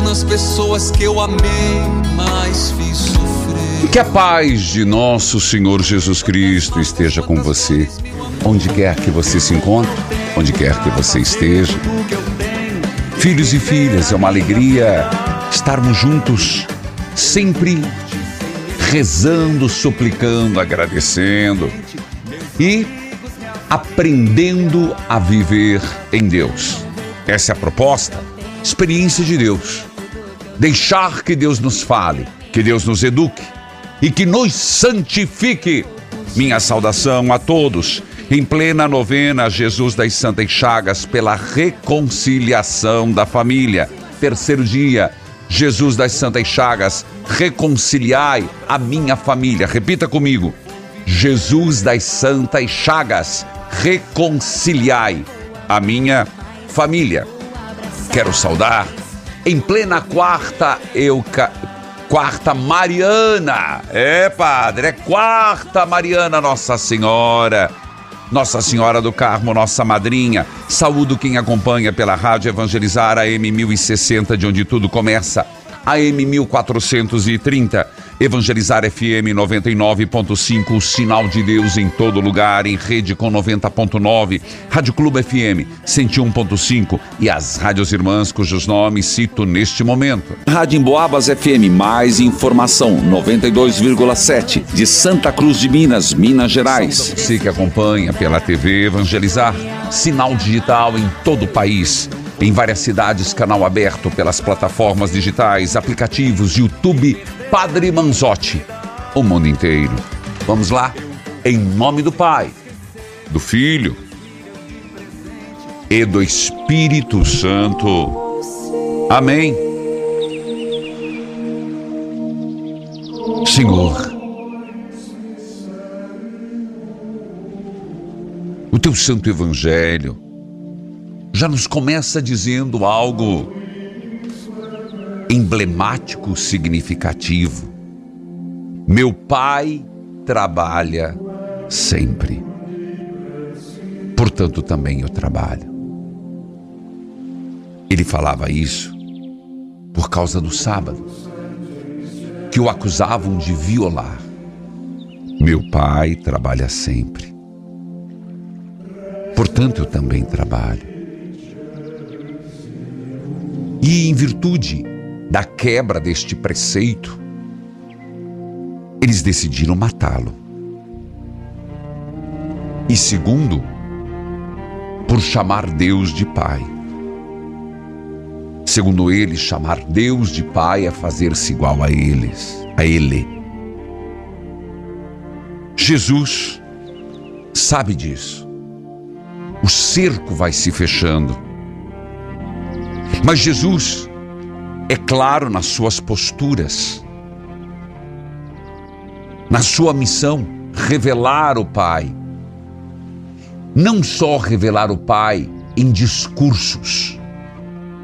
Nas pessoas que eu amei, mas fiz sofrer. Que a paz de nosso Senhor Jesus Cristo esteja com você, onde quer que você se encontre, onde quer que você esteja. Filhos e filhas, é uma alegria estarmos juntos, sempre rezando, suplicando, agradecendo e aprendendo a viver em Deus. Essa é a proposta, experiência de Deus. Deixar que Deus nos fale, que Deus nos eduque e que nos santifique. Minha saudação a todos em plena novena Jesus das Santas Chagas pela reconciliação da família. Terceiro dia, Jesus das Santas Chagas, reconciliai a minha família. Repita comigo. Jesus das Santas Chagas, reconciliai a minha família. Quero saudar em plena quarta euca quarta Mariana. É, padre, é quarta Mariana Nossa Senhora. Nossa Senhora do Carmo, nossa madrinha. Saúdo quem acompanha pela Rádio Evangelizar AM 1060, de onde tudo começa. AM 1430, Evangelizar FM 99.5, o sinal de Deus em todo lugar, em rede com 90.9, Rádio Clube FM 101.5 e as rádios irmãs cujos nomes cito neste momento. Rádio Emboabas FM, mais informação, 92,7, de Santa Cruz de Minas, Minas Gerais. Você que acompanha pela TV Evangelizar, sinal digital em todo o país. Em várias cidades, canal aberto pelas plataformas digitais, aplicativos, YouTube, Padre Manzotti. O mundo inteiro. Vamos lá? Em nome do Pai, do Filho e do Espírito Santo. Amém. Senhor, o teu santo evangelho já nos começa dizendo algo emblemático, significativo. Meu pai trabalha sempre. Portanto, também eu trabalho. Ele falava isso por causa do sábado, que o acusavam de violar. Meu pai trabalha sempre. Portanto, eu também trabalho. E em virtude da quebra deste preceito, eles decidiram matá-lo. E segundo, por chamar Deus de Pai. Segundo eles, chamar Deus de Pai é fazer-se igual a eles, a Ele. Jesus sabe disso. O cerco vai se fechando. Mas Jesus é claro nas suas posturas, na sua missão, revelar o Pai. Não só revelar o Pai em discursos,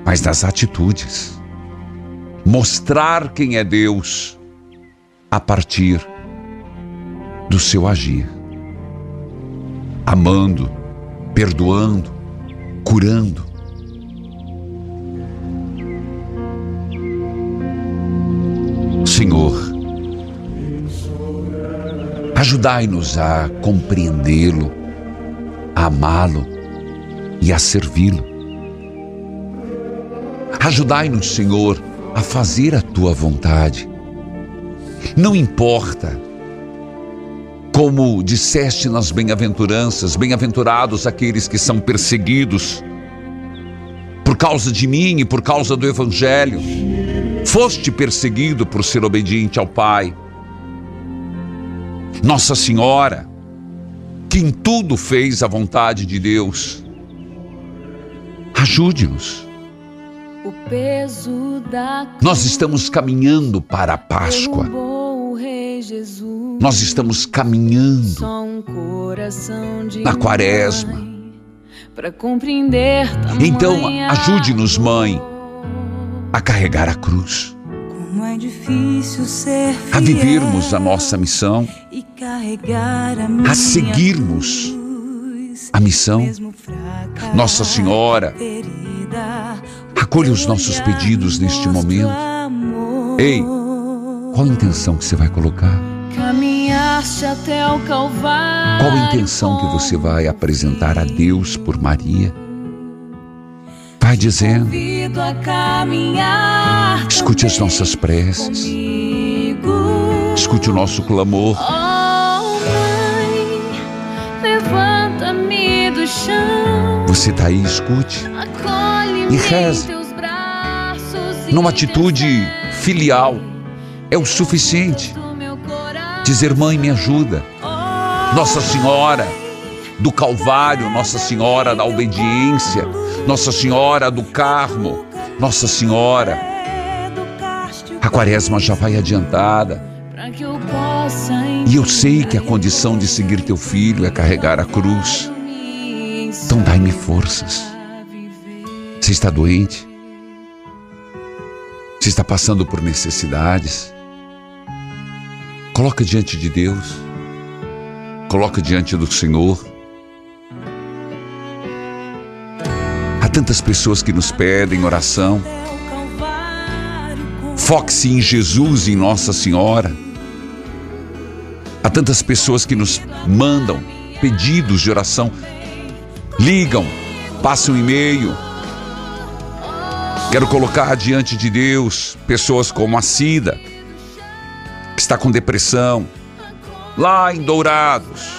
mas nas atitudes. mostrar quem é Deus a partir do seu agir. Amando, perdoando, curando. Senhor, ajudai-nos a compreendê-lo, a amá-lo e a servi-lo. Ajudai-nos, Senhor, a fazer a tua vontade. Não importa como disseste nas bem-aventuranças, bem-aventurados aqueles que são perseguidos por causa de mim e por causa do Evangelho. Foste perseguido por ser obediente ao Pai. Nossa Senhora, que em tudo fez a vontade de Deus, ajude-nos. Nós estamos caminhando para a Páscoa. Nós estamos caminhando na quaresma. Então, ajude-nos, mãe, a carregar a cruz. É a vivermos a nossa missão, a seguirmos a missão. Nossa Senhora, acolha os nossos pedidos neste momento. Ei, qual a intenção que você vai colocar? Qual a intenção que você vai apresentar a Deus por Maria? Vai dizendo. Escute as nossas preces. Escute o nosso clamor. Você está aí, escute. E reze. Numa atitude filial. É o suficiente. Dizer, mãe, me ajuda. Nossa Senhora do Calvário, Nossa Senhora da Obediência, Nossa Senhora do Carmo, Nossa Senhora. A quaresma já vai adiantada. E eu sei que a condição de seguir teu filho é carregar a cruz. Então dai-me forças. Você está doente? Você está passando por necessidades? Coloca diante de Deus. Coloca diante do Senhor. Tantas pessoas que nos pedem oração. Foque-se em Jesus e em Nossa Senhora. Há tantas pessoas que nos mandam pedidos de oração, ligam, passam um e-mail. Quero colocar diante de Deus pessoas como a Cida, que está com depressão, lá em Dourados.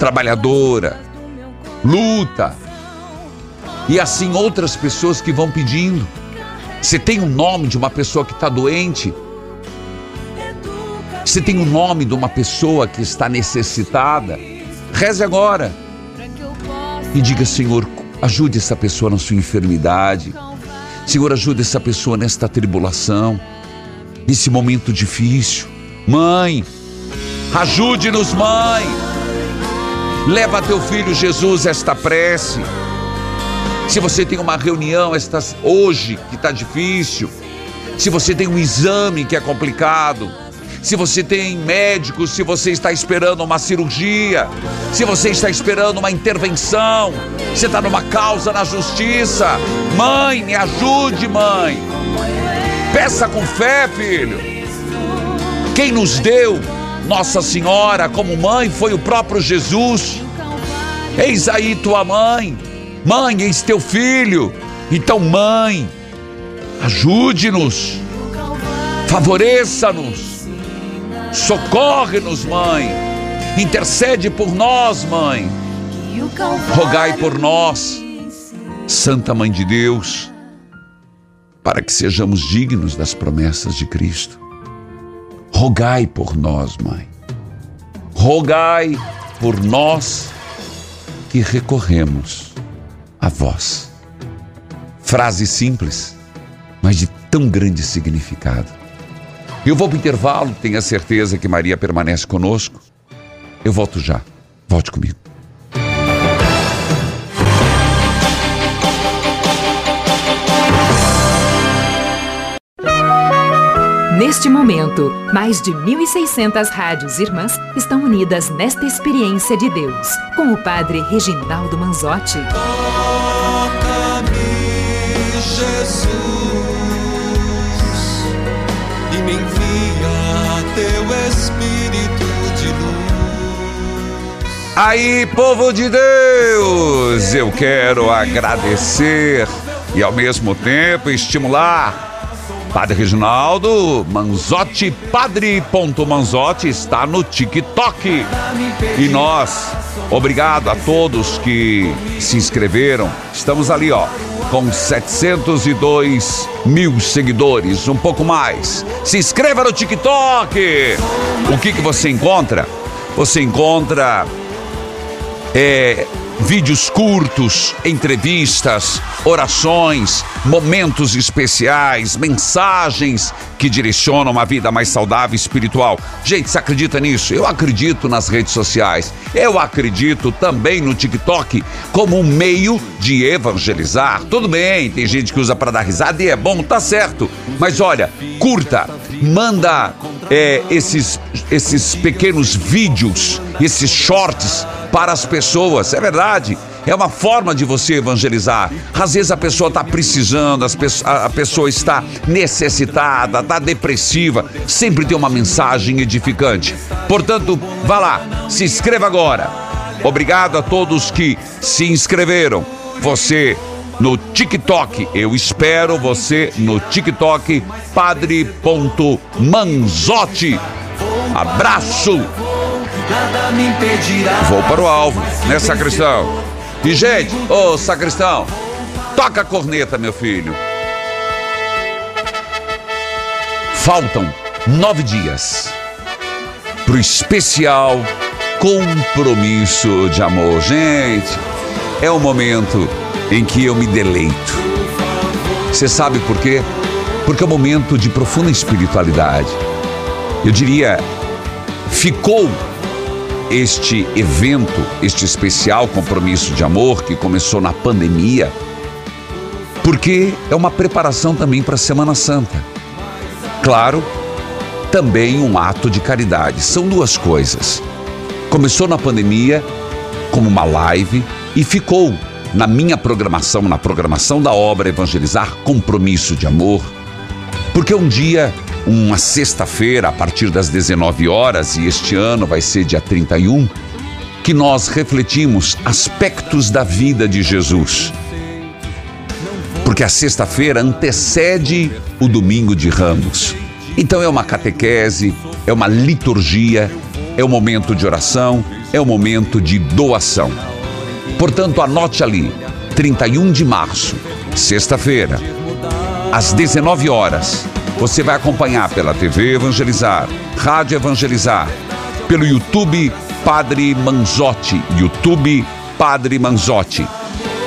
Trabalhadora, luta. E assim outras pessoas que vão pedindo. Você tem o um nome de uma pessoa que está doente? Você tem o um nome de uma pessoa que está necessitada? Reze agora. E diga, Senhor, ajude essa pessoa na sua enfermidade. Senhor, ajude essa pessoa nesta tribulação, nesse momento difícil. Mãe, ajude-nos, mãe. Leva teu filho Jesus esta prece. Se você tem uma reunião esta, hoje que está difícil, se você tem um exame que é complicado, se você tem médico, se você está esperando uma cirurgia, se você está esperando uma intervenção, você está numa causa na justiça, mãe, me ajude, mãe. Peça com fé, filho. Quem nos deu Nossa Senhora como mãe foi o próprio Jesus. Eis aí tua mãe. Mãe, eis teu filho. Então, mãe, ajude-nos, favoreça-nos, socorre-nos, mãe, intercede por nós, mãe, rogai por nós, Santa Mãe de Deus, para que sejamos dignos das promessas de Cristo. Rogai por nós, mãe, rogai por nós que recorremos a vós. Frase simples, mas de tão grande significado. Eu vou para o intervalo, tenha certeza que Maria permanece conosco. Eu volto já. Volte comigo. Neste momento, mais de 1.600 rádios irmãs estão unidas nesta experiência de Deus, com o Padre Reginaldo Manzotti. Toca-me, Jesus, e me envia teu Espírito de luz. Aí, povo de Deus, eu quero agradecer e ao mesmo tempo estimular. Padre Reginaldo Manzotti, padre.manzotti está no TikTok. E nós, obrigado a todos que se inscreveram. Estamos ali, ó, com 702 mil seguidores, um pouco mais. Se inscreva no TikTok. O que, que você encontra? Você encontra é, vídeos curtos, entrevistas, orações, momentos especiais, mensagens que direcionam uma vida mais saudável e espiritual. Gente, você acredita nisso? Eu acredito nas redes sociais. Eu acredito também no TikTok como um meio de evangelizar. Tudo bem, tem gente que usa para dar risada e é bom, tá certo. Mas olha, curta, manda é, esses, esses pequenos vídeos, esses shorts para as pessoas. É verdade. É uma forma de você evangelizar. Às vezes a pessoa está precisando, a pessoa está necessitada, está depressiva. Sempre tem uma mensagem edificante. Portanto, vá lá, se inscreva agora. Obrigado a todos que se inscreveram. Você no TikTok. Eu espero você no TikTok, padre.manzotti. Abraço! Vou para o alvo, né, sacristão? E, gente, ô sacristão, toca a corneta, meu filho. Faltam nove dias para o especial compromisso de amor. Gente, é o momento em que eu me deleito. Você sabe por quê? Porque é um momento de profunda espiritualidade. Eu diria, ficou este evento, este especial compromisso de amor que começou na pandemia, porque é uma preparação também para a Semana Santa. Claro, também um ato de caridade. São duas coisas. Começou na pandemia como uma live e ficou na minha programação, na programação da obra Evangelizar Compromisso de Amor, porque um dia uma sexta-feira, a partir das 19 horas, e este ano vai ser dia 31, que nós refletimos aspectos da vida de Jesus. Porque a sexta-feira antecede o domingo de Ramos. Então é uma catequese, é uma liturgia, é um momento de oração, é um momento de doação. Portanto, anote ali, 31 de março, sexta-feira, às 19 horas, você vai acompanhar pela TV Evangelizar, Rádio Evangelizar, pelo YouTube Padre Manzotti, YouTube Padre Manzotti.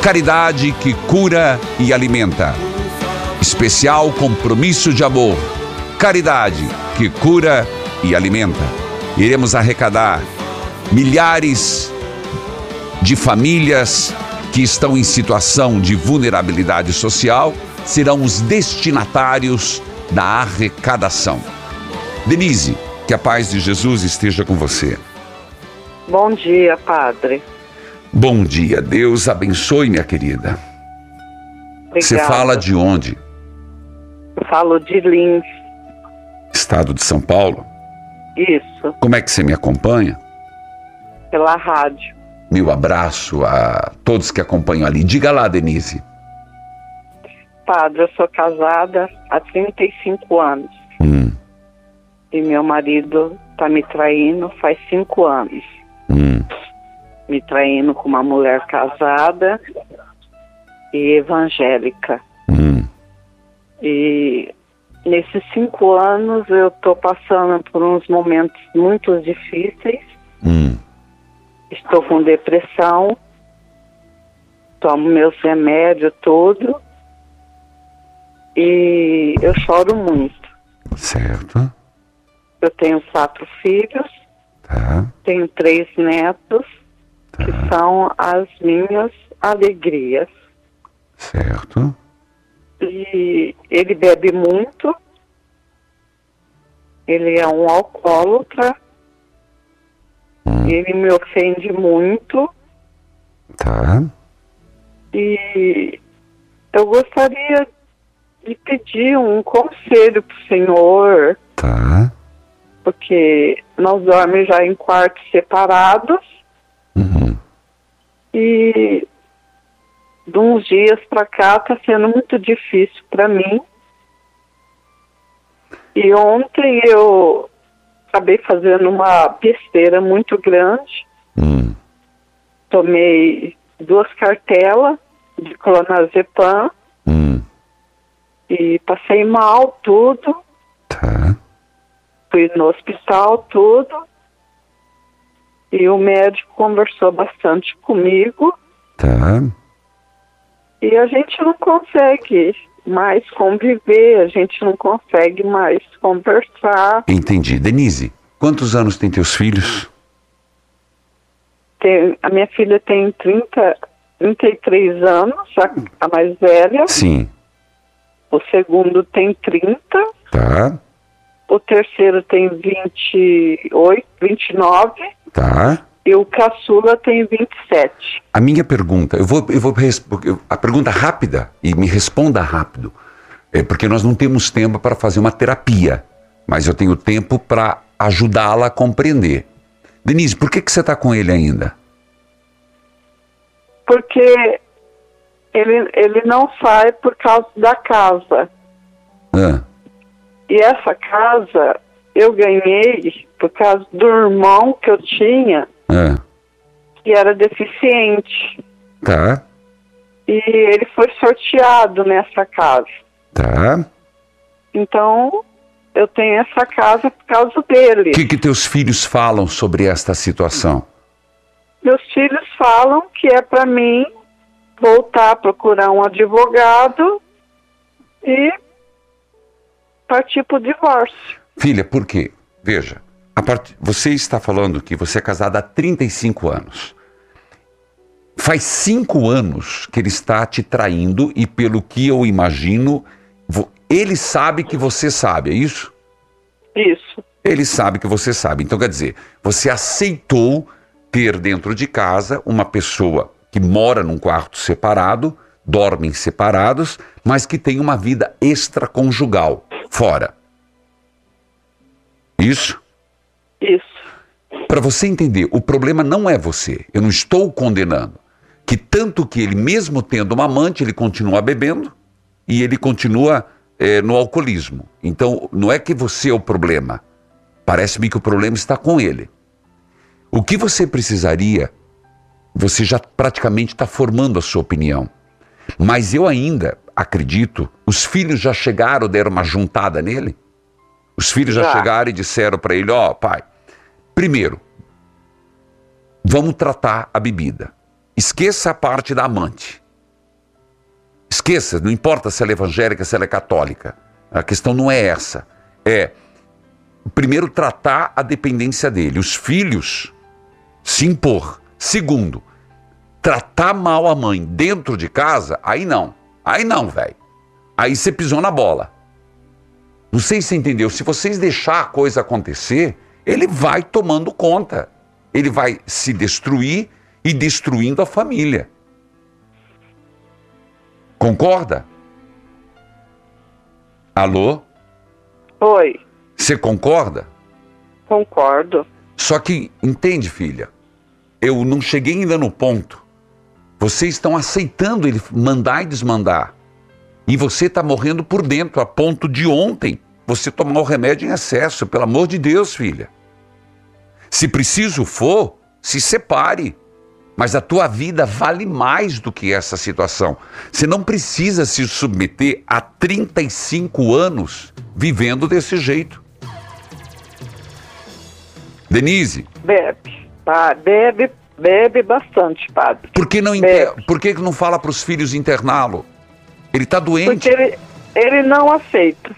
Caridade que cura e alimenta. Especial compromisso de amor. Caridade que cura e alimenta. Iremos arrecadar milhares de famílias que estão em situação de vulnerabilidade social serão os destinatários da arrecadação. Denise, que a paz de Jesus esteja com você. Bom dia, Padre. Bom dia, Deus abençoe, minha querida. Obrigada. Você fala de onde? Eu falo de Lins. Estado de São Paulo? Isso, Como é que você me acompanha? pela rádio. Meu abraço a todos que acompanham ali. Diga lá, Denise. Padre, eu sou casada há 35 anos. Hum, E meu marido tá me traindo faz cinco anos. hum, Me traindo com uma mulher casada e evangélica. hum. E nesses cinco anos eu tô passando por uns momentos muito difíceis. hum. Estou com depressão. Tomo meus remédios tudo. E eu choro muito. Certo. Eu tenho quatro filhos, Tá. tenho três netos, que são as minhas alegrias. Certo. E ele bebe muito ele é um alcoólatra. Ele me ofende muito Tá. e eu gostaria de pedir um conselho para o senhor, Tá. porque nós dormimos já em quartos separados Uhum. e de uns dias para cá está sendo muito difícil para mim. E ontem eu acabei fazendo uma besteira muito grande. Hum. Tomei duas cartelas de clonazepam Hum. E passei mal tudo. Tá. Fui no hospital tudo. E o médico conversou bastante comigo Tá. e a gente não consegue mais conviver, a gente não consegue mais conversar. Entendi. Denise, quantos anos tem teus filhos? Tem, a minha filha tem 30, 33 anos, a, a mais velha. Sim. O segundo tem 30. Tá. O terceiro tem 28, 29. Tá. E o caçula tem 27. A minha pergunta, eu vou, eu vou a pergunta rápida e me responda rápido, é porque nós não temos tempo para fazer uma terapia, mas eu tenho tempo para ajudá-la a compreender. Denise, por que, que você está com ele ainda? Porque ele, ele não sai por causa da casa. Ah, E essa casa eu ganhei por causa do irmão que eu tinha, ah, que era deficiente. tá, E ele foi sorteado nessa casa. tá. Então, eu tenho essa casa por causa dele. O que, que teus filhos falam sobre esta situação? Meus filhos falam que é para mim voltar a procurar um advogado e partir para o divórcio. Filha, por quê? Veja, a part... você está falando que você é casada há 35 anos. Faz cinco anos que ele está te traindo e, pelo que eu imagino, ele sabe que você sabe, é isso? Isso, Ele sabe que você sabe. Então, quer dizer, você aceitou ter dentro de casa uma pessoa que mora num quarto separado, dormem separados, mas que tem uma vida extraconjugal fora. Isso? isso. Para você entender, o problema não é você. Eu não estou condenando. Que tanto que ele, mesmo tendo uma amante, ele continua bebendo e ele continua eh, no alcoolismo. Então, não é que você é o problema. Parece-me que o problema está com ele. O que você precisaria, você já praticamente está formando a sua opinião. Mas eu ainda acredito, os filhos já chegaram, deram uma juntada nele? Os filhos já, Já. chegaram e disseram para ele: Ó, pai, primeiro, vamos tratar a bebida. Esqueça a parte da amante. Esqueça, não importa se ela é evangélica, se ela é católica. A questão não é essa. É, primeiro, tratar a dependência dele. Os filhos se impor. Segundo, tratar mal a mãe dentro de casa, aí não. Aí não, velho. Aí você pisou na bola. Não sei se você entendeu. Se vocês deixar a coisa acontecer, ele vai tomando conta. Ele vai se destruir e destruindo a família. Concorda? Alô? Oi, Você concorda? concordo. Só que, entende, filha? Eu não cheguei ainda no ponto. Vocês estão aceitando ele mandar e desmandar. E você está morrendo por dentro, a ponto de ontem você tomar o remédio em excesso. Pelo amor de Deus, filha. Se preciso for, se separe. Mas a tua vida vale mais do que essa situação. Você não precisa se submeter a 35 anos vivendo desse jeito. Denise, Bebe. Bebe, bebe bastante, padre. Por que não, inter... Por que não fala para os filhos interná-lo? Ele está doente. Porque ele, ele não aceita.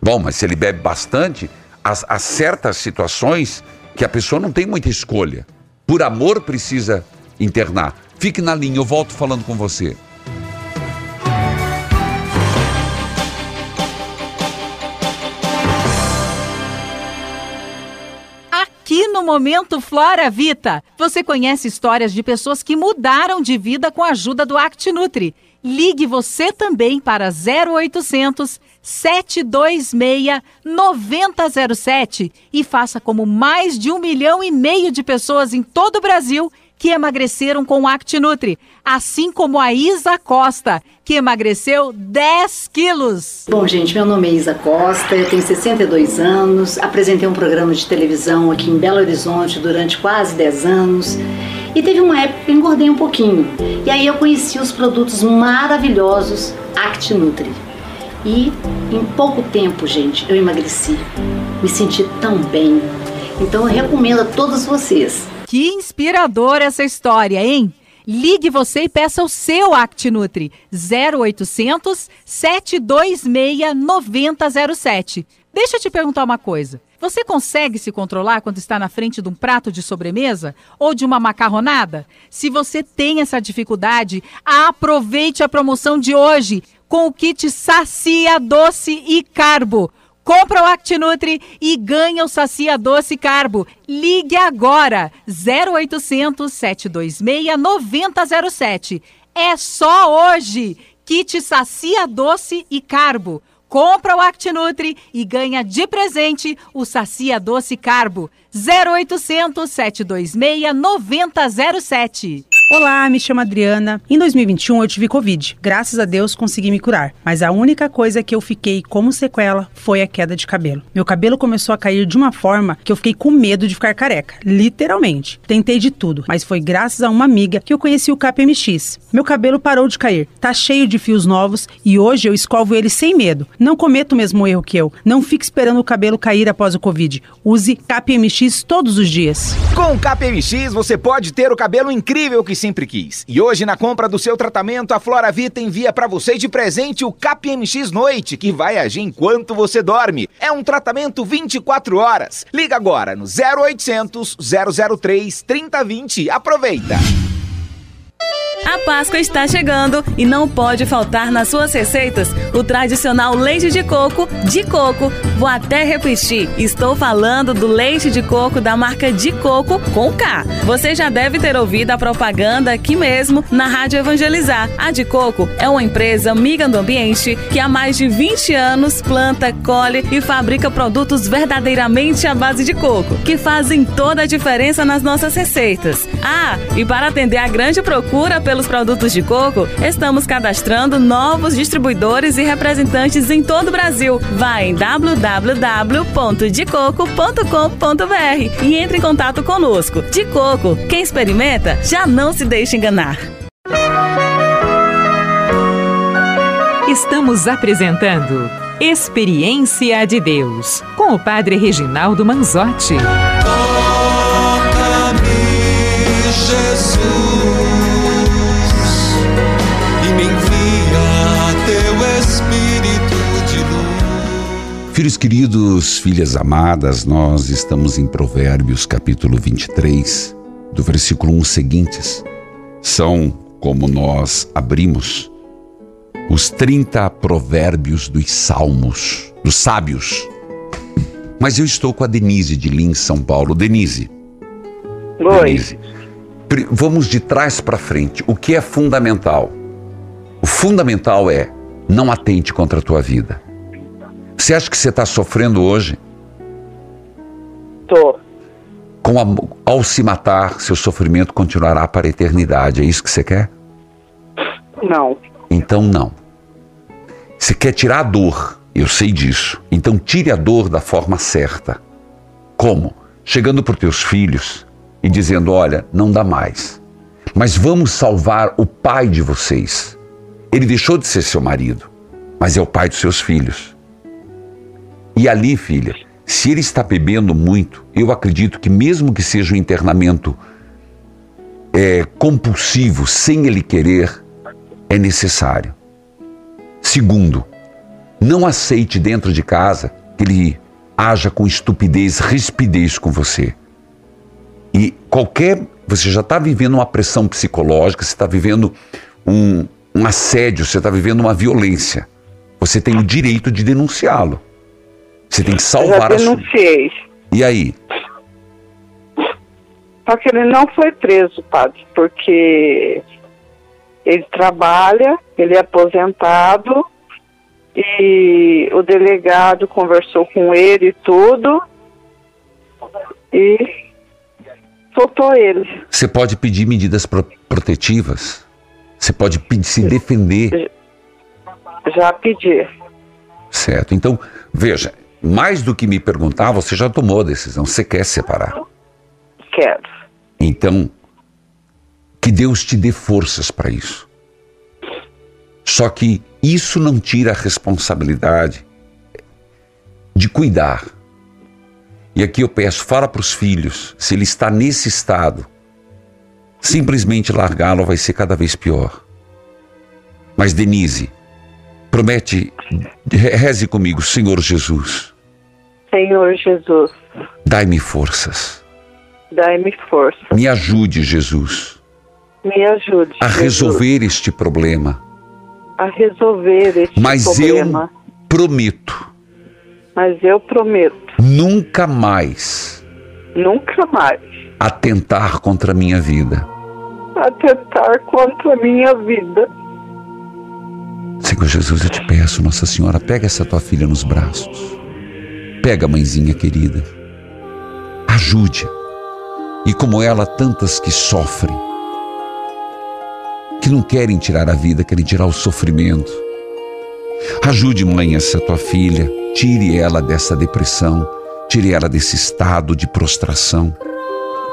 Bom, mas se ele bebe bastante, há certas situações que a pessoa não tem muita escolha. Por amor, precisa internar. Fique na linha, eu volto falando com você. No Momento Flora Vita. Você conhece histórias de pessoas que mudaram de vida com a ajuda do ActNutri. Ligue você também para 0800 726 9007 e faça como mais de um milhão e meio de pessoas em todo o Brasil que emagreceram com o ActNutri, assim como a Isa Costa, que emagreceu 10 quilos. Bom, gente, meu nome é Isa Costa, eu tenho 62 anos, apresentei um programa de televisão aqui em Belo Horizonte durante quase 10 anos. E teve uma época que engordei um pouquinho. E aí eu conheci os produtos maravilhosos ActNutri. E em pouco tempo, gente, eu emagreci. Me senti tão bem. Então eu recomendo a todos vocês que inspiradora essa história, hein? Ligue você e peça o seu ActiNutri 0800 726 9007. Deixa eu te perguntar uma coisa. Você consegue se controlar quando está na frente de um prato de sobremesa ou de uma macarronada? Se você tem essa dificuldade, aproveite a promoção de hoje com o kit Sacia Doce e Carbo. Compra o ActiNutri e ganha o Sacia Doce Carbo. Ligue agora 0800 726 9007. É só hoje. Kit Sacia Doce e Carbo. Compra o ActiNutri e ganha de presente o Sacia Doce Carbo. 0800 726 9007. Olá, me chamo Adriana. Em 2021 eu tive Covid. Graças a Deus consegui me curar. Mas a única coisa que eu fiquei como sequela foi a queda de cabelo. Meu cabelo começou a cair de uma forma que eu fiquei com medo de ficar careca. Literalmente. Tentei de tudo, mas foi graças a uma amiga que eu conheci o KPMX. Meu cabelo parou de cair. Tá cheio de fios novos e hoje eu escovo ele sem medo. Não cometa o mesmo erro que eu. Não fique esperando o cabelo cair após o Covid. Use KPMX todos os dias. Com o KPMX você pode ter o cabelo incrível que sempre quis. E hoje, na compra do seu tratamento, a Flora Vita envia para você de presente o KPMX Noite, que vai agir enquanto você dorme. É um tratamento 24 horas. Liga agora no 0800 003 3020. Aproveita! A Páscoa está chegando e não pode faltar nas suas receitas o tradicional leite de coco de coco. Vou até repetir, estou falando do leite de coco da marca de coco com K. Você já deve ter ouvido a propaganda aqui mesmo na Rádio Evangelizar. A de Coco é uma empresa amiga do ambiente que há mais de 20 anos planta, colhe e fabrica produtos verdadeiramente à base de coco, que fazem toda a diferença nas nossas receitas. Ah, e para atender a grande procura pelos produtos de coco, estamos cadastrando novos distribuidores e representantes em todo o Brasil. Vá em www.decoco.com.br e entre em contato conosco. De Coco, quem experimenta já não se deixa enganar. Estamos apresentando Experiência de Deus com o Padre Reginaldo Manzotti. Toca-me, Jesus. Filhos queridos, filhas amadas, nós estamos em Provérbios capítulo 23, do versículo 1 seguintes. São, como nós abrimos, os 30 provérbios dos salmos, dos sábios. Mas eu estou com a Denise de Lins, São Paulo. Denise. Oi. Denise, vamos de trás para frente. O que é fundamental? O fundamental é não atente contra a tua vida. Você acha que você está sofrendo hoje? Tô. Com a, ao se matar, seu sofrimento continuará para a eternidade. É isso que você quer? Não. Então não. Você quer tirar a dor, eu sei disso. Então tire a dor da forma certa. Como? Chegando para os teus filhos e dizendo: olha, não dá mais. Mas vamos salvar o pai de vocês. Ele deixou de ser seu marido, mas é o pai dos seus filhos. E ali, filha, se ele está bebendo muito, eu acredito que mesmo que seja um internamento é, compulsivo, sem ele querer, é necessário. Segundo, não aceite dentro de casa que ele haja com estupidez, rispidez com você. E qualquer. Você já está vivendo uma pressão psicológica, você está vivendo um, um assédio, você está vivendo uma violência. Você tem o direito de denunciá-lo. Você tem que salvar Eu já denunciei. a sua. E aí? Só que ele não foi preso, padre, porque ele trabalha, ele é aposentado e o delegado conversou com ele e tudo e soltou ele. Você pode pedir medidas pro protetivas. Você pode pedir, se defender. Já pedi. Certo. Então, veja, mais do que me perguntar, você já tomou a decisão. Você quer separar. Quero. Então, que Deus te dê forças para isso. Só que isso não tira a responsabilidade de cuidar. E aqui eu peço, fala para os filhos, se ele está nesse estado, simplesmente largá-lo vai ser cada vez pior. Mas Denise, promete, reze comigo, Senhor Jesus. Senhor Jesus. Dai-me forças. Dai-me força. Me ajude, Jesus. Me ajude. A Jesus. resolver este problema. A resolver este Mas problema. Mas eu prometo. Mas eu prometo. Nunca mais. Nunca mais. Atentar contra a minha vida. Atentar contra a minha vida. Senhor Jesus, eu te peço, Nossa Senhora, pega essa tua filha nos braços. Pega, mãezinha querida. Ajude. E como ela, tantas que sofrem, que não querem tirar a vida, querem tirar o sofrimento. Ajude, mãe, essa tua filha, tire ela dessa depressão, tire ela desse estado de prostração.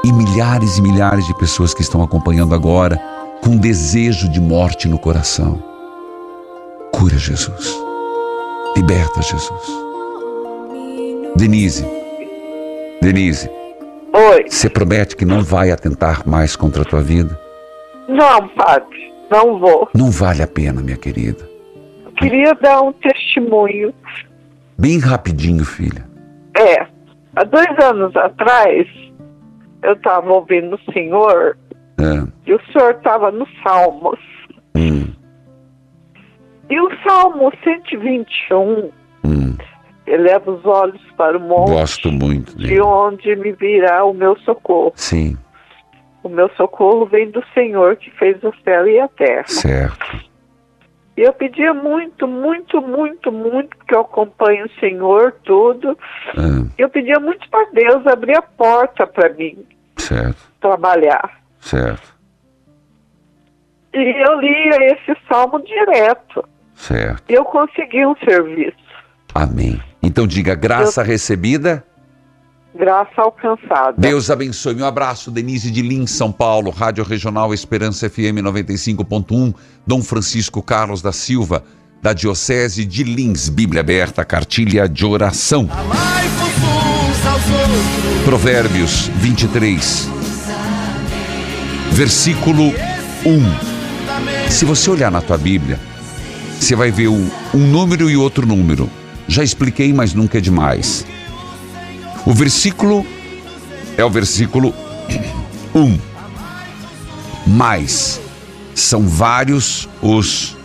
E milhares e milhares de pessoas que estão acompanhando agora, com desejo de morte no coração. Cura, Jesus. Liberta, Jesus. Denise. Denise. Oi. Você promete que não vai atentar mais contra a tua vida? Não, padre, não vou. Não vale a pena, minha querida. Queria dar um testemunho. Bem rapidinho, filha. É. Há dois anos atrás, eu estava ouvindo o senhor é. e o senhor estava nos Salmos. E o Salmo 121 hum. eleva os olhos para o monte. Gosto muito dele. De onde me virá o meu socorro. Sim. O meu socorro vem do Senhor que fez o céu e a terra. Certo. E eu pedia muito, muito, muito, muito, porque eu acompanho o Senhor, tudo. Ah. Eu pedia muito para Deus abrir a porta para mim. Certo. Trabalhar. Certo. E eu lia esse salmo direto. Certo. Eu consegui um serviço. Amém. Então diga graça eu... recebida. Graça alcançada. Deus abençoe. Um abraço, Denise de Lins, São Paulo, Rádio Regional Esperança FM 95.1, Dom Francisco Carlos da Silva, da Diocese de Lins, Bíblia aberta, cartilha de oração. Provérbios 23, versículo 1. Se você olhar na tua Bíblia, você vai ver um, um número e outro número. Já expliquei, mas nunca é demais. O versículo é o versículo 1. Mas são vários os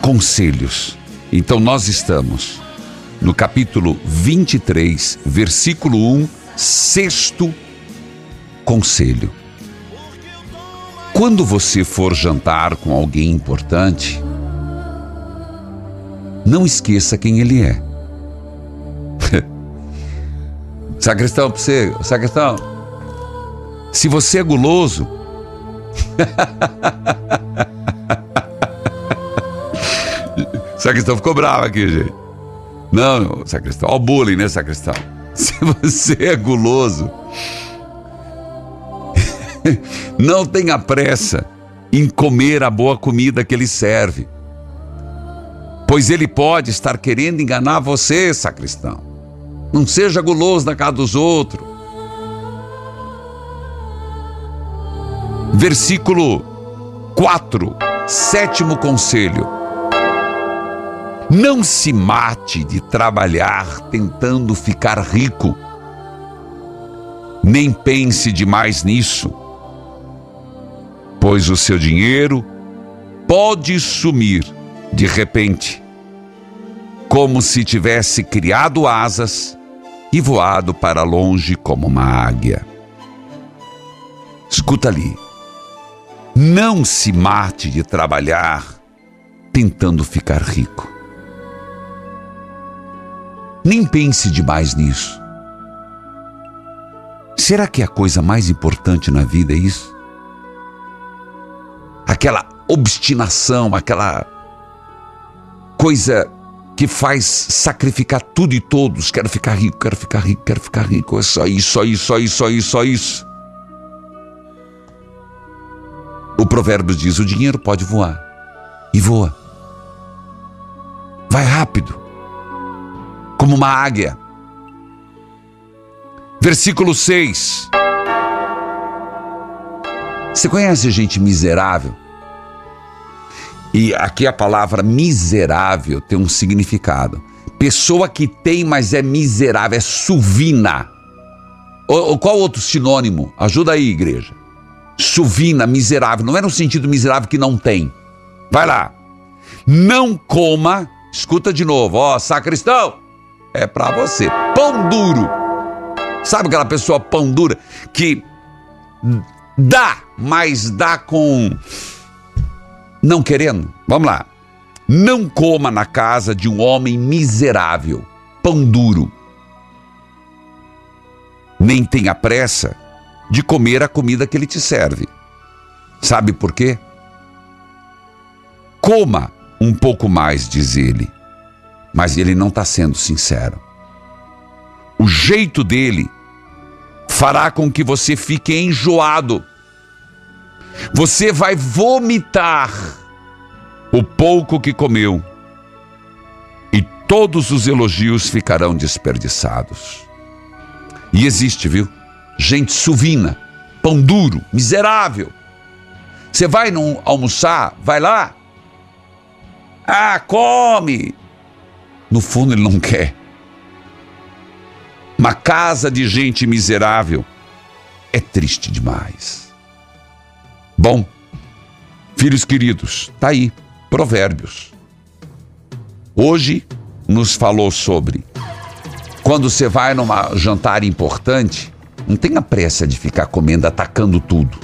conselhos. Então nós estamos no capítulo 23, versículo 1, sexto conselho. Quando você for jantar com alguém importante, não esqueça quem ele é. Sacristão, para você, sacristão. Se você é guloso. sacristão ficou bravo aqui, gente. Não, sacristão. O bullying, né, sacristão? Se você é guloso. não tenha pressa em comer a boa comida que ele serve. Pois ele pode estar querendo enganar você, sacristão. Não seja guloso na casa dos outros. Versículo 4, sétimo conselho. Não se mate de trabalhar tentando ficar rico. Nem pense demais nisso, pois o seu dinheiro pode sumir de repente, como se tivesse criado asas e voado para longe como uma águia. Escuta ali. Não se mate de trabalhar tentando ficar rico. Nem pense demais nisso. Será que a coisa mais importante na vida é isso? Aquela obstinação, aquela coisa que faz sacrificar tudo e todos. Quero ficar rico, quero ficar rico, quero ficar rico. É só isso, só isso, só isso, só isso, só isso. O provérbio diz: o dinheiro pode voar. E voa. Vai rápido. Como uma águia. Versículo 6. Você conhece gente miserável? E aqui a palavra miserável tem um significado. Pessoa que tem, mas é miserável, é suvina. Ou, qual outro sinônimo? Ajuda aí, igreja. Suvina, miserável. Não é no sentido miserável que não tem. Vai lá. Não coma, escuta de novo, ó, sacristão, é para você. Pão duro. Sabe aquela pessoa pão dura que dá, mas dá com não querendo? Vamos lá. Não coma na casa de um homem miserável, pão duro. Nem tenha pressa de comer a comida que ele te serve. Sabe por quê? Coma um pouco mais, diz ele. Mas ele não está sendo sincero. O jeito dele fará com que você fique enjoado. Você vai vomitar o pouco que comeu. E todos os elogios ficarão desperdiçados. E existe, viu? gente suvina, pão duro, miserável. Você vai não almoçar, vai lá. Ah, come. No fundo ele não quer. Uma casa de gente miserável é triste demais. Bom, filhos queridos, tá aí, Provérbios. Hoje nos falou sobre quando você vai numa jantar importante, não tenha pressa de ficar comendo, atacando tudo.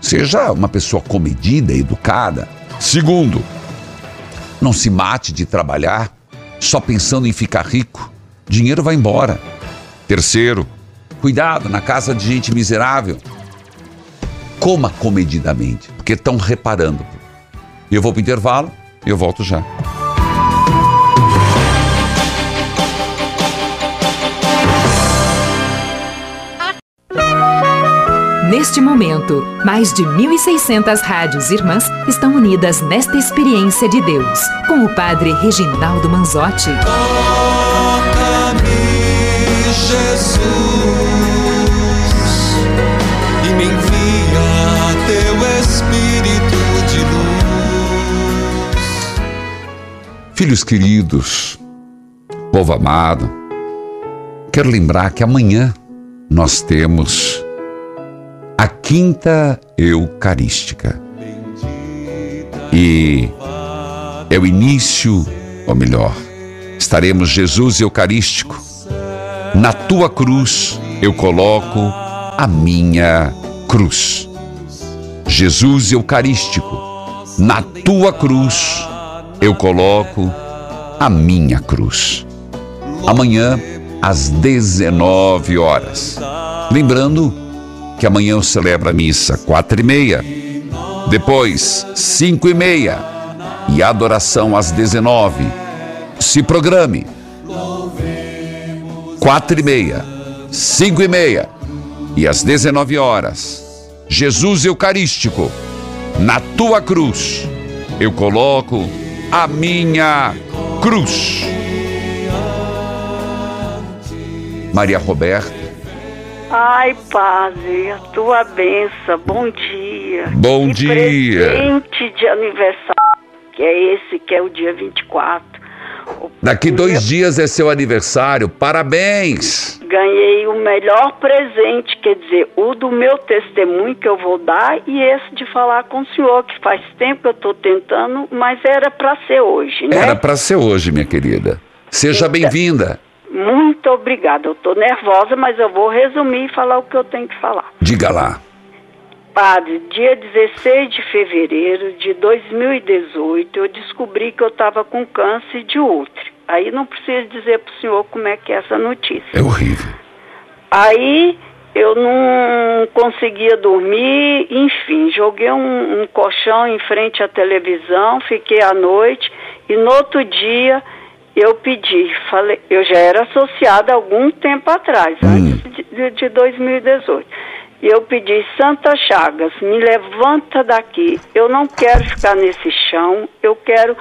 Seja uma pessoa comedida, educada. Segundo, não se mate de trabalhar só pensando em ficar rico. Dinheiro vai embora. Terceiro, cuidado na casa de gente miserável. Coma comedidamente, porque estão reparando. Eu vou para o intervalo e eu volto já. Neste momento, mais de 1.600 rádios irmãs estão unidas nesta experiência de Deus, com o Padre Reginaldo Manzotti. Toca-me, Jesus, Filhos queridos, povo amado, quero lembrar que amanhã nós temos a quinta eucarística. E é o início, ou melhor, estaremos Jesus Eucarístico. Na tua cruz eu coloco a minha cruz. Jesus Eucarístico, na tua cruz eu coloco a minha cruz. Amanhã, às 19 horas. Lembrando que amanhã eu celebro a missa, quatro e meia. Depois, cinco e meia. E adoração às dezenove. Se programe. Quatro e meia, cinco e meia e às dezenove horas. Jesus Eucarístico, na tua cruz, eu coloco a minha cruz. Maria Roberta Ai, Padre, a tua benção. Bom dia. Bom que dia. Presente de aniversário, que é esse, que é o dia 24. Daqui dois dias é seu aniversário. Parabéns. Ganhei o melhor presente, quer dizer, o do meu testemunho que eu vou dar e esse de falar com o senhor, que faz tempo que eu estou tentando, mas era para ser hoje, né? Era para ser hoje, minha querida. Seja bem-vinda. Muito obrigada. Eu estou nervosa, mas eu vou resumir e falar o que eu tenho que falar. Diga lá. Padre, dia 16 de fevereiro de 2018, eu descobri que eu estava com câncer de útero. Aí não preciso dizer para o senhor como é que é essa notícia. É horrível. Aí eu não conseguia dormir, enfim, joguei um, um colchão em frente à televisão, fiquei à noite e no outro dia eu pedi, falei, eu já era associada algum tempo atrás, antes de, de 2018. E eu pedi, Santa Chagas, me levanta daqui. Eu não quero ficar nesse chão, eu quero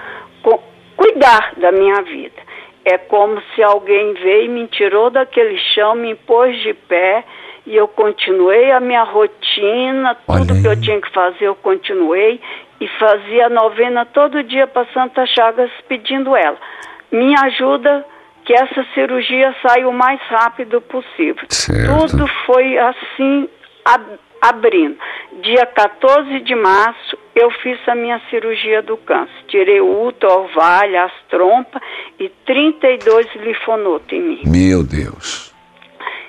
cuidar da minha vida. É como se alguém veio e me tirou daquele chão, me pôs de pé e eu continuei a minha rotina, tudo que eu tinha que fazer eu continuei e fazia novena todo dia para Santa Chagas pedindo ela. Me ajuda que essa cirurgia saia o mais rápido possível. Certo. Tudo foi assim ab- abrindo. Dia 14 de março eu fiz a minha cirurgia do câncer. Tirei o útero, a ovária, as trompas e 32 linfonodos em mim. Meu Deus.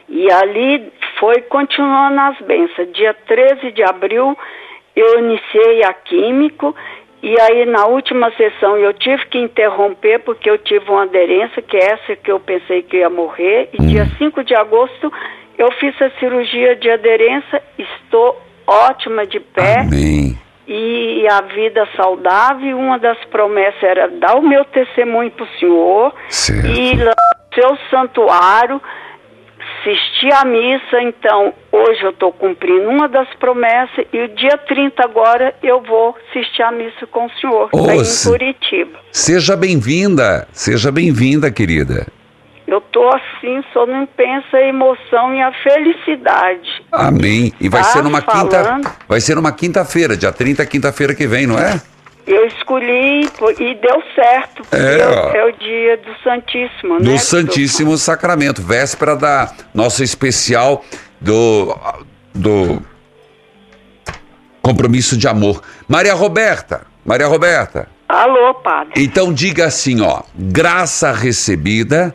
E ali foi continuando as bênçãos. Dia 13 de abril eu iniciei a químico e aí na última sessão eu tive que interromper porque eu tive uma aderência, que é essa que eu pensei que ia morrer. E dia 5 de agosto eu fiz a cirurgia de aderência, estou ótima de pé Amém. e a vida saudável. Uma das promessas era dar o meu testemunho para o senhor Certo. e lá no seu santuário assistir a missa. Então, hoje eu estou cumprindo uma das promessas e o dia 30 agora eu vou assistir a missa com o senhor em Curitiba. Seja bem-vinda. Seja bem-vinda, querida. Eu tô assim, só não pensa a emoção e a felicidade. Amém. E vai Tá ser numa quinta. falando. Vai ser numa quinta-feira, dia 30, quinta-feira que vem, não é? Eu escolhi e deu certo, porque É, é, ó. é o dia do Santíssimo, né? No Santíssimo Sacramento, véspera da nossa especial do do compromisso de amor. Maria Roberta, Maria Roberta. Alô, padre. Então diga assim, ó, graça recebida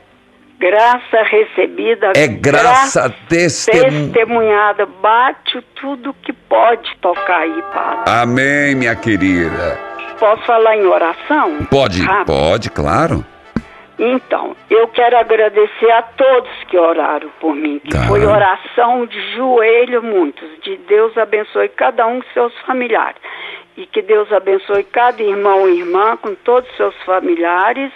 Graça recebida. é graça testemunhada. testemunhada. Bate tudo que pode tocar aí, padre. Amém, minha querida. Posso falar em oração? Pode, Rápido. pode, claro. Então, eu quero agradecer a todos que oraram por mim, que Tá. foi oração de joelho muitos. De Deus abençoe cada um dos seus familiares. E que Deus abençoe cada irmão e irmã com todos os seus familiares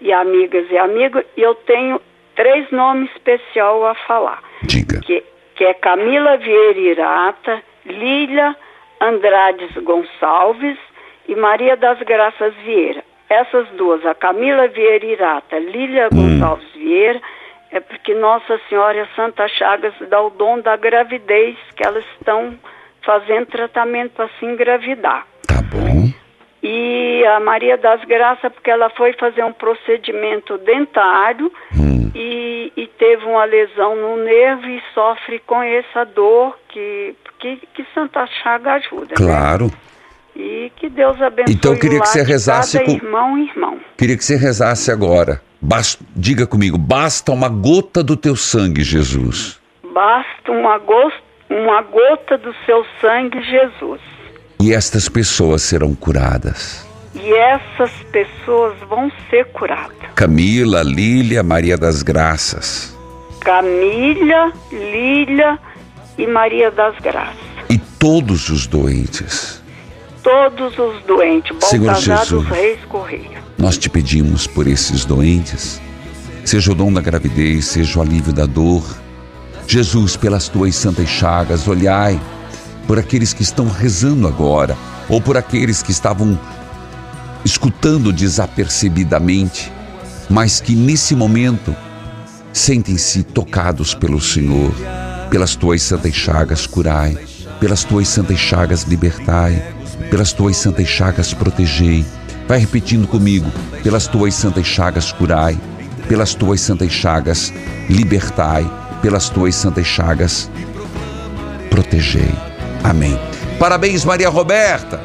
e amigas e amigos. E eu tenho três nomes especial a falar. Diga. Que, que é Camila Vieira Irata, Lília Andrades Gonçalves e Maria das Graças Vieira. Essas duas, a Camila Vieira Irata, Lília Gonçalves Vieira, é porque Nossa Senhora Santa Chagas dá o dom da gravidez, que elas estão fazendo tratamento para se engravidar. E a Maria das Graças, porque ela foi fazer um procedimento dentário e, e teve uma lesão no nervo e sofre com essa dor que, que, que Santa Chaga ajuda. né? Claro. E que Deus abençoe Então, eu queria que você rezasse com- irmão e irmão. Queria que você rezasse agora. Bas- Diga comigo, basta uma gota do teu sangue, Jesus. Basta uma, gos- uma gota do seu sangue, Jesus. E estas pessoas serão curadas. E essas pessoas vão ser curadas. Camila, Lília, Maria das Graças. Camila, Lília e Maria das Graças. E todos os doentes. Todos os doentes. Senhor Jesus. Reis Correia. Nós te pedimos por esses doentes, seja o dom da gravidez, seja o alívio da dor. Jesus, pelas tuas santas chagas, olhai por aqueles que estão rezando agora, ou por aqueles que estavam escutando desapercebidamente, mas que nesse momento sentem-se tocados pelo Senhor. Pelas tuas santas chagas, curai. Pelas tuas santas chagas, libertai. Pelas tuas santas chagas, protegei. Vai repetindo comigo. Pelas tuas santas chagas, curai. Pelas tuas santas chagas, libertai. Pelas tuas santas chagas, protegei. Amém. Parabéns, Maria Roberta.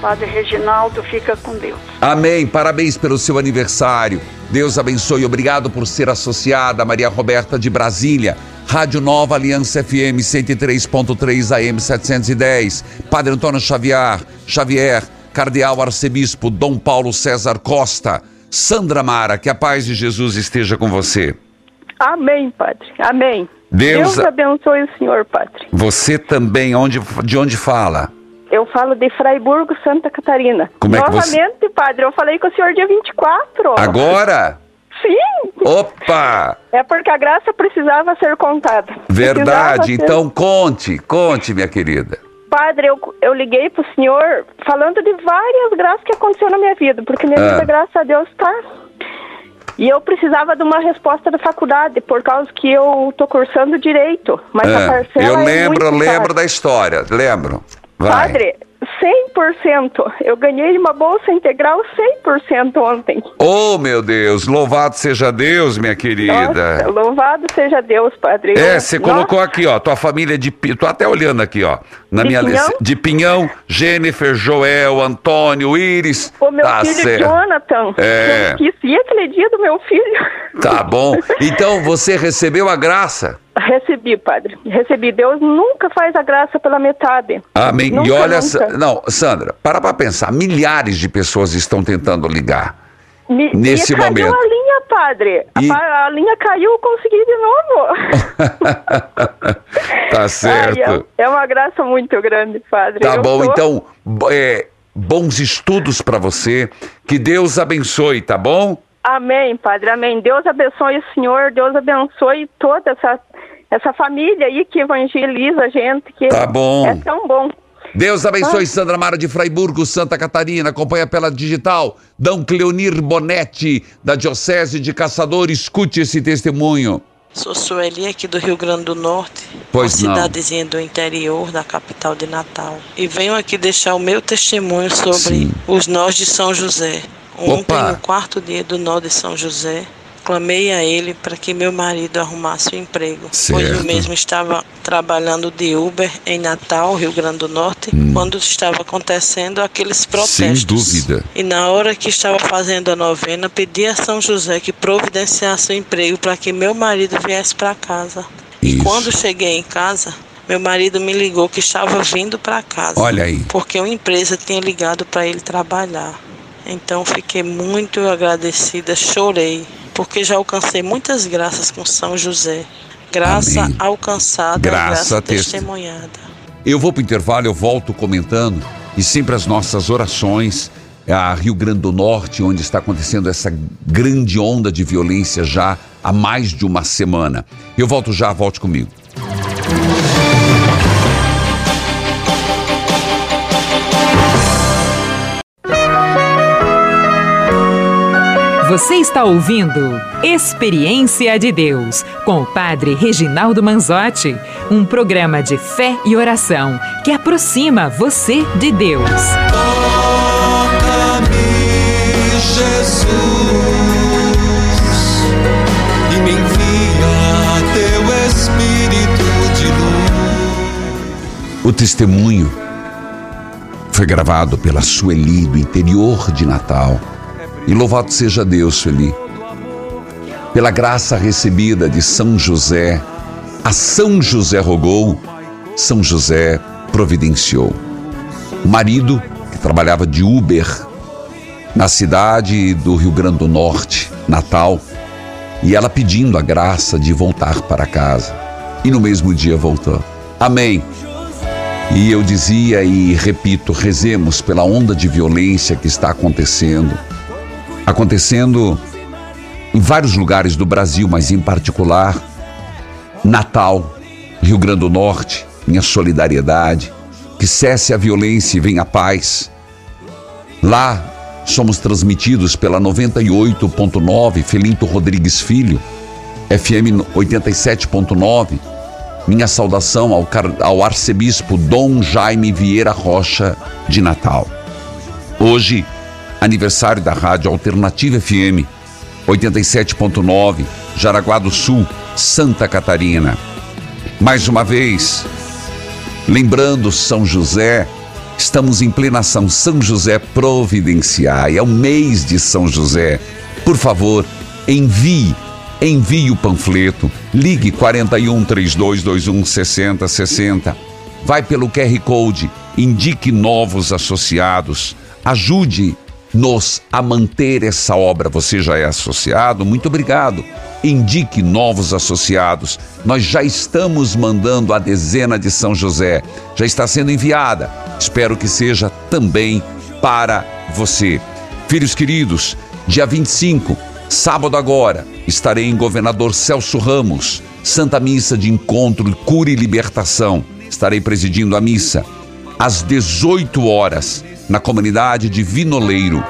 Padre Reginaldo, fica com Deus. Amém. Parabéns pelo seu aniversário. Deus abençoe. Obrigado por ser associada, Maria Roberta de Brasília. Rádio Nova Aliança FM 103.3 AM 710. Padre Antônio Xavier, Xavier, Cardeal Arcebispo Dom Paulo César Costa. Sandra Mara, que a paz de Jesus esteja com você. Amém, Padre. Amém. Deus, Deus abençoe o senhor, Padre. Você também, onde, de onde fala? Eu falo de Fraiburgo, Santa Catarina. Como é que você- Novamente, Padre, eu falei com o senhor dia 24. Agora? Sim. Opa! É porque a graça precisava ser contada. Verdade. Precisava ser- Então conte, conte, minha querida. Padre, eu, eu liguei pro senhor falando de várias graças que aconteceu na minha vida, porque minha Ah. vida, graças a Deus, tá. E eu precisava de uma resposta da faculdade, por causa que eu tô cursando direito. Mas a É, parcela eu é lembro, muito lembro cara. da história, lembro. Vai. Padre, 100%. Eu ganhei uma bolsa integral 100% ontem. Oh, meu Deus, louvado seja Deus, minha querida. Nossa, louvado seja Deus, Padre. É, você Nossa, colocou aqui, ó, tua família de tô até olhando aqui, ó, na De minha Pinhão? lista de Pinhão, Jennifer, Joel, Antônio, Iris. O meu tá filho certo. Jonathan. É. Eu esqueci aquele dia do meu filho. Tá bom. Então você recebeu a graça. Recebi, padre. Recebi. Deus nunca faz a graça pela metade. Amém. e Nunca, olha, nunca. Não, Sandra, para pra pensar, milhares de pessoas estão tentando ligar. Me- Nesse e caiu momento. a linha, padre. A E- pa- A, linha caiu, eu consegui de novo. Tá certo. Ai, é, é uma graça muito grande, padre. Tá Eu bom, tô- então, é, bons estudos para você. Que Deus abençoe, tá bom? Amém, padre. Amém. Deus abençoe o senhor. Deus abençoe toda essa, essa família aí que evangeliza a gente. Que Tá bom. É tão bom. Deus abençoe Ah. Sandra Mara de Fraiburgo, Santa Catarina. Acompanha pela digital. Dom Cleonir Bonetti, da Diocese de Caçador. Escute esse testemunho. Sou Sueli aqui do Rio Grande do Norte, Pois uma não. cidadezinha do interior da capital de Natal. E venho aqui deixar o meu testemunho sobre Sim. os nós de São José. Ontem, Opa. no quarto dia do nó de São José, clamei a ele para que meu marido arrumasse um emprego. Pois Certo. eu mesmo estava trabalhando de Uber em Natal, Rio Grande do Norte, quando estava acontecendo aqueles protestos. Hum. Sem dúvida. E na hora que estava fazendo a novena, pedi a São José que providenciasse o emprego para que meu marido viesse para casa. E Isso. quando cheguei em casa, meu marido me ligou que estava vindo para casa. Olha aí. Porque uma empresa tinha ligado para ele trabalhar. Então fiquei muito agradecida, chorei, porque já alcancei muitas graças com São José. Graça Amém. alcançada, Graça graça, testemunhada. Eu vou pro intervalo, eu volto comentando. E sempre as nossas orações. A Rio Grande do Norte, onde está acontecendo essa grande onda de violência já há mais de uma semana. Eu volto já, volte comigo. Você está ouvindo Experiência de Deus com o Padre Reginaldo Manzotti, um programa de fé e oração que aproxima você de Deus. Toca-me, Jesus, e me envia teu Espírito de luz. O testemunho foi gravado pela Sueli do interior de Natal. E louvado seja Deus, Sueli, pela graça recebida de São José. A São José rogou, São José providenciou. O marido, que trabalhava de Uber na cidade do Rio Grande do Norte, Natal, e ela pedindo a graça de voltar para casa. E no mesmo dia voltou. Amém. E eu dizia e repito, rezemos pela onda de violência que está acontecendo. Acontecendo em vários lugares do Brasil, mas em particular Natal, Rio Grande do Norte, minha solidariedade. Que cesse a violência e venha a paz. Lá somos transmitidos pela 98.9 Felinto Rodrigues Filho, FM 87.9. Minha saudação ao, ao arcebispo Dom Jaime Vieira Rocha de Natal. Hoje, aniversário da Rádio Alternativa FM 87.9, Jaraguá do Sul, Santa Catarina. Mais uma vez, lembrando São José, Estamos em plena ação São José Providenciai. É o mês de São José. Por favor, envie, envie o panfleto. Ligue 41 3221 6060. Vai pelo QR Code, indique novos associados. Ajude nos a manter essa obra. Você já é associado? Muito obrigado. Indique novos associados. Nós já estamos mandando a dezena de São José. Já está sendo enviada. Espero que seja também para você. Filhos queridos, dia 25, sábado agora, estarei em Governador Celso Ramos, Santa Missa de Encontro, Cura e Libertação. Estarei presidindo a missa às 18 horas na comunidade de Vinoleiro.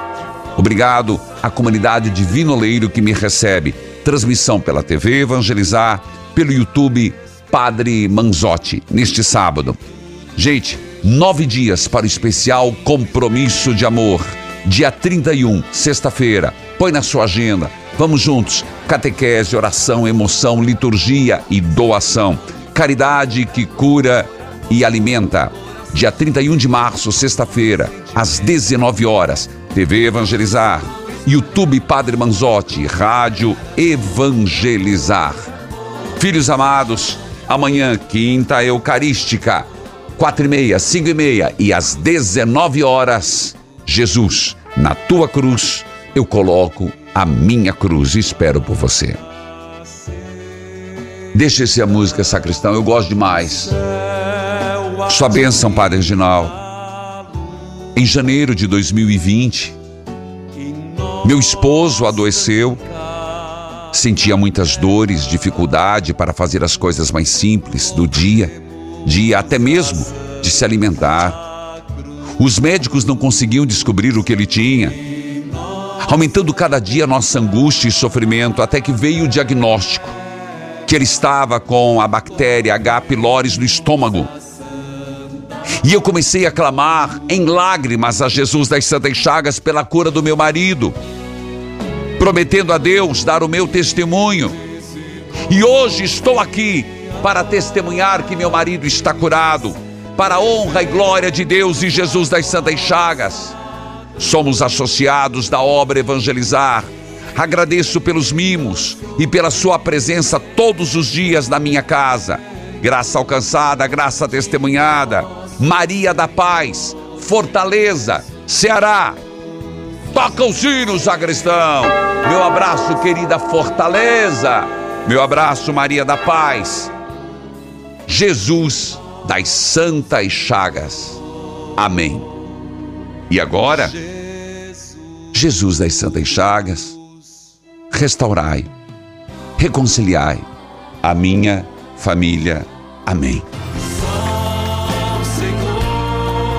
Obrigado à comunidade de Vinoleiro que me recebe. Transmissão pela TV Evangelizar, pelo YouTube Padre Manzotti, neste sábado. Gente, nove dias para o especial Compromisso de Amor. Dia 31, sexta-feira. Põe na sua agenda. Vamos juntos. Catequese, oração, emoção, liturgia e doação. Caridade que cura e alimenta. Dia 31 de março, sexta-feira, às 19 horas. TV Evangelizar. YouTube Padre Manzotti, Rádio Evangelizar. Filhos amados, amanhã, quinta Eucarística, quatro e meia, cinco e meia e às 19 horas, Jesus, na tua cruz, eu coloco a minha cruz e espero por você. Deixa essa música, sacristão, eu gosto demais. Sua bênção, Padre Reginal. Em janeiro de 2020, meu esposo adoeceu, sentia muitas dores, dificuldade para fazer as coisas mais simples do dia, dia até mesmo de se alimentar. Os médicos não conseguiam descobrir o que ele tinha, aumentando cada dia nossa angústia e sofrimento, até que veio o diagnóstico que ele estava com a bactéria H. pylori no estômago. E eu comecei a clamar em lágrimas a Jesus das Santas Chagas pela cura do meu marido, prometendo a Deus dar o meu testemunho. E hoje estou aqui para testemunhar que meu marido está curado, para a honra e glória de Deus e Jesus das Santas Chagas. Somos associados da obra Evangelizar. Agradeço pelos mimos e pela sua presença todos os dias na minha casa. Graça alcançada, graça testemunhada. Maria da Paz, Fortaleza, Ceará. Toca os sinos, sacristão. Meu abraço, querida Fortaleza. Meu abraço, Maria da Paz. Jesus das Santas Chagas. Amém. E agora, Jesus das Santas Chagas, restaurai, reconciliai a minha família. Amém.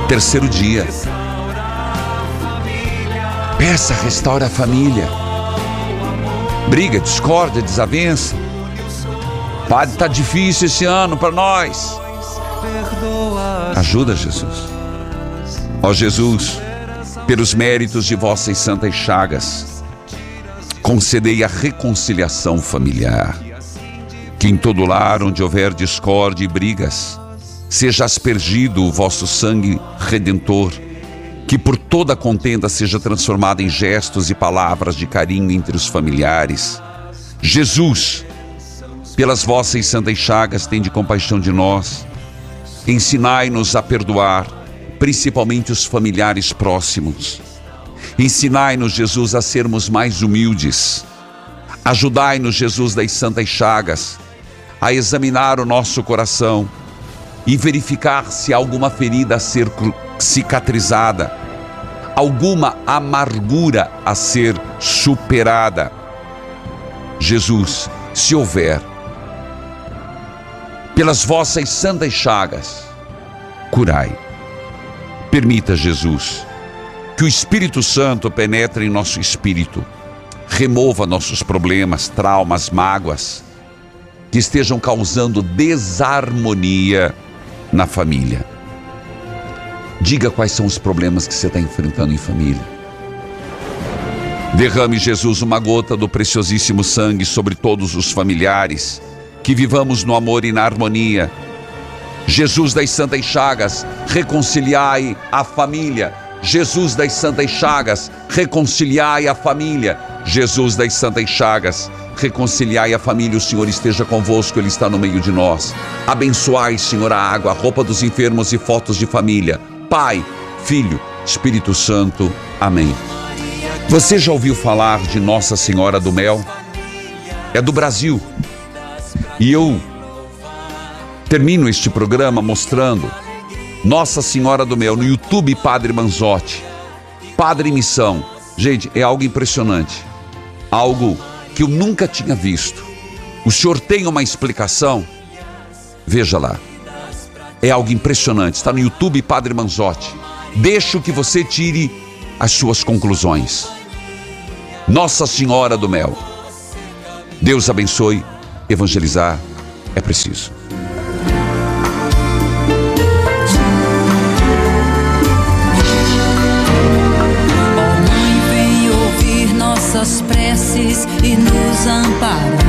Terceiro dia. Peça, restaura a família. Briga, discórdia, desavença. Padre, está difícil esse ano para nós. Ajuda, Jesus. Ó Jesus, pelos méritos de vossas santas chagas, concedei a reconciliação familiar. Que em todo lar onde houver discórdia e brigas, seja aspergido o vosso sangue redentor, que por toda contenda seja transformada em gestos e palavras de carinho entre os familiares. Jesus, pelas vossas santas chagas, tende compaixão de nós. Ensinai-nos a perdoar, principalmente os familiares próximos. Ensinai-nos, Jesus, a sermos mais humildes. Ajudai-nos, Jesus, das santas chagas, a examinar o nosso coração e verificar se há alguma ferida a ser cicatrizada, alguma amargura a ser superada. Jesus, se houver, pelas vossas santas chagas, curai. Permita, Jesus, que o Espírito Santo penetre em nosso espírito, remova nossos problemas, traumas, mágoas que estejam causando desarmonia na família. Diga quais são os problemas que você está enfrentando em família. Derrame, Jesus, uma gota do preciosíssimo sangue sobre todos os familiares, que vivamos no amor e na harmonia. Jesus das Santas Chagas, reconciliai a família. Jesus das Santas Chagas, reconciliai a família. Jesus das Santas Chagas, reconciliai a família. O Senhor esteja convosco, Ele está no meio de nós. Abençoai, Senhor, a água, a roupa dos enfermos e fotos de família. Pai, Filho, Espírito Santo. Amém. Você já ouviu falar de Nossa Senhora do Mel? É do Brasil. E eu termino este programa mostrando Nossa Senhora do Mel no YouTube Padre Manzotti. Padre Missão. Gente, é algo impressionante. Algo que eu nunca tinha visto. O senhor tem uma explicação? Veja lá. É algo impressionante. Está no YouTube Padre Manzotti. Deixo que você tire as suas conclusões. Nossa Senhora do Mel. Deus abençoe. Evangelizar é preciso. Ó